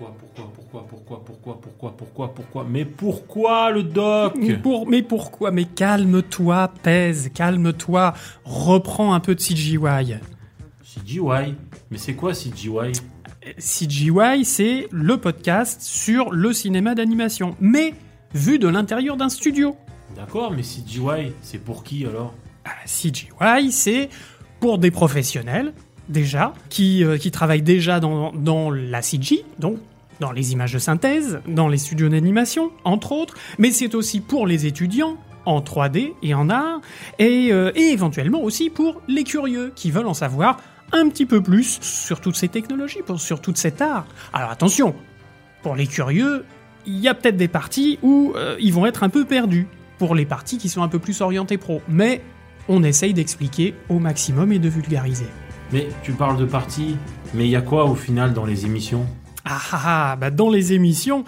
pourquoi, pourquoi, pourquoi, pourquoi, pourquoi, pourquoi, pourquoi, pourquoi, mais pourquoi le doc? Mais, pour, mais pourquoi? Mais calme-toi, pèse, calme-toi. Reprends un peu de CGY. CGY Mais c'est quoi CGY CGY, c'est le podcast sur le cinéma d'animation, mais vu de l'intérieur d'un studio. D'accord, mais CGY, c'est pour qui alors? Ah, CGY, c'est pour des professionnels, déjà, qui, euh, qui travaillent déjà dans, dans la CG, donc dans les images de synthèse, dans les studios d'animation, entre autres, mais c'est aussi pour les étudiants en 3D et en art, et, euh, et éventuellement aussi pour les curieux qui veulent en savoir un petit peu plus sur toutes ces technologies, sur tout cet art. Alors attention, pour les curieux, il y a peut-être des parties où euh, ils vont être un peu perdus, pour les parties qui sont un peu plus orientées pro, mais on essaye d'expliquer au maximum et de vulgariser. Mais tu parles de partie, mais il y a quoi au final dans les émissions? Ah ah ah, bah dans les émissions,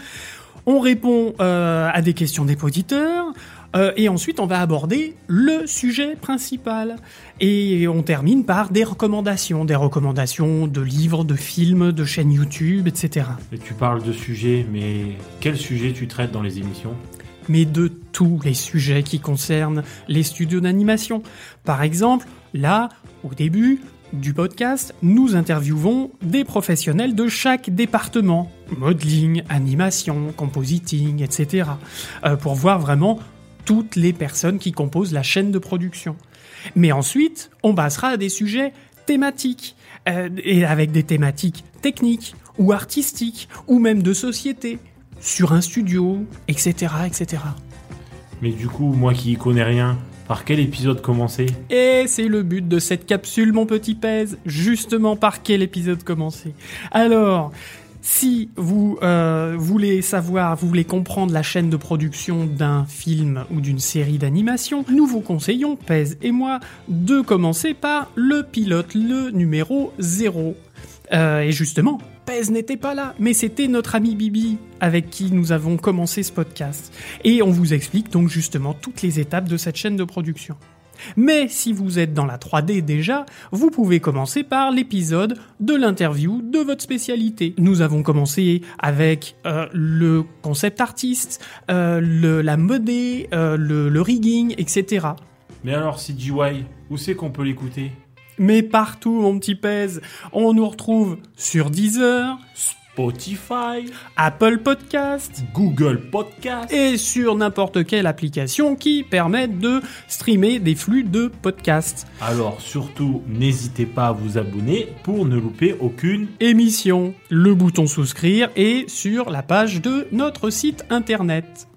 on répond euh, à des questions des auditeurs, euh, et ensuite on va aborder le sujet principal. Et on termine par des recommandations, des recommandations de livres, de films, de chaînes YouTube, etc. Et tu parles de sujets, mais quel sujet tu traites dans les émissions? Mais de tous les sujets qui concernent les studios d'animation. Par exemple, là, au début du podcast, nous interviewons des professionnels de chaque département, modeling, animation, compositing, etc., euh, pour voir vraiment toutes les personnes qui composent la chaîne de production. Mais ensuite, on passera à des sujets thématiques, euh, et avec des thématiques techniques, ou artistiques, ou même de société, sur un studio, etc., etc. Mais du coup, moi qui y connais rien, par quel épisode commencer? Et c'est le but de cette capsule, mon petit pèse. Justement, par quel épisode commencer? Alors, si vous euh, voulez savoir, vous voulez comprendre la chaîne de production d'un film ou d'une série d'animation, nous vous conseillons, Pèse et moi, de commencer par le pilote, le numéro 0. Euh, et justement, Pèse n'était pas là, mais c'était notre ami Bibi avec qui nous avons commencé ce podcast. Et on vous explique donc justement toutes les étapes de cette chaîne de production. Mais si vous êtes dans la 3D déjà, vous pouvez commencer par l'épisode de l'interview de votre spécialité. Nous avons commencé avec euh, le concept artiste, euh, la modée, euh, le, le rigging, etc. Mais alors CGY, où c'est qu'on peut l'écouter? Mais partout, mon petit pèse, on nous retrouve sur Deezer, Spotify, Apple Podcast Google Podcast. et sur n'importe quelle application qui permette de streamer des flux de podcasts. Alors surtout, n'hésitez pas à vous abonner pour ne louper aucune. Émission, le bouton souscrire et sur la page de notre site internet.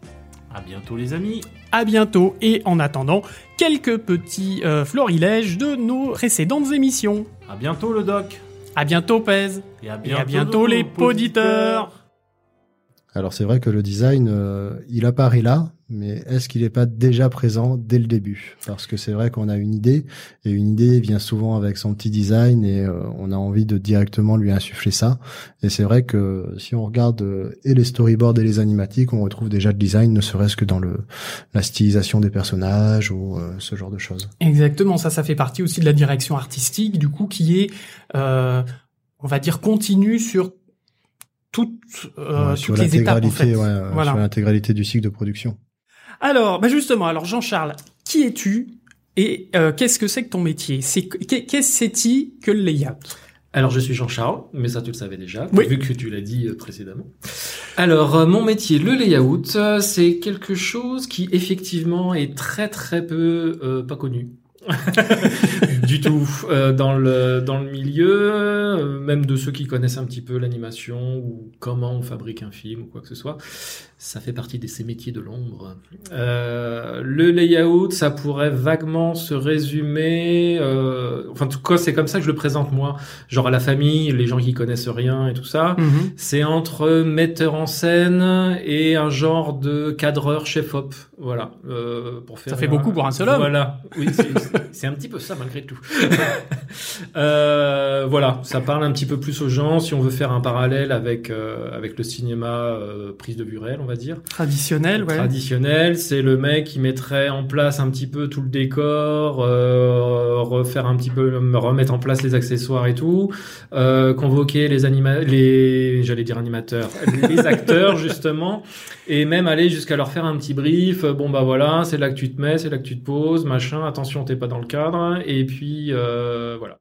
À bientôt les amis. À bientôt et en attendant, quelques petits euh, florilèges de nos précédentes émissions. À bientôt le doc. À bientôt Pèse Et à et à bientôt les poditeurs. Alors c'est vrai que le design, euh, il apparaît là, mais est-ce qu'il n'est pas déjà présent dès le début? Parce que c'est vrai qu'on a une idée, et une idée vient souvent avec son petit design, et euh, on a envie de directement lui insuffler ça. Et c'est vrai que si on regarde euh, et les storyboards et les animatiques, on retrouve déjà le design, ne serait-ce que dans le la stylisation des personnages ou euh, ce genre de choses. Exactement, ça, ça fait partie aussi de la direction artistique, du coup, qui est, euh, on va dire, continue sur toutes, euh, Ouais, sur toutes les étapes, en l'intégralité, fait. ouais, Voilà. sur l'intégralité du cycle de production. Alors, bah justement, alors Jean-Charles, qui es-tu et euh, qu'est-ce que c'est que ton métier? C'est qu'est- qu'est-ce que c'est que le layout? Alors, je suis Jean-Charles, mais ça tu le savais déjà, Oui. vu que tu l'as dit euh, précédemment. Alors, euh, mon métier, le layout, euh, c'est quelque chose qui effectivement est très très peu euh, pas connu. du tout euh, dans le dans le milieu euh, même de ceux qui connaissent un petit peu l'animation ou comment on fabrique un film ou quoi que ce soit ça fait partie de ces métiers de l'ombre. Euh, le layout ça pourrait vaguement se résumer euh, enfin en tout cas c'est comme ça que je le présente moi. Genre à la famille les gens qui connaissent rien et tout ça. Mhm. c'est entre metteur en scène et un genre de cadreur chef op voilà euh, pour faire Ça fait beaucoup pour un seul homme. voilà. Oui c'est- c'est un petit peu ça malgré tout tout. euh, voilà, ça parle un petit peu plus aux gens si on veut faire un parallèle avec euh, avec le cinéma euh, prise de vue réelle, on va dire. Traditionnel, ouais. Traditionnel, c'est le mec qui mettrait en place un petit peu tout le décor, refaire un petit peu, remettre en place les accessoires et tout, convoquer les anima les, j'allais dire animateurs, les acteurs justement, et même aller jusqu'à leur faire un petit brief. Bon bah voilà, c'est là que tu te mets, c'est là que tu te poses, machin. Attention, t'es pas dans le cadre. Et puis euh, voilà.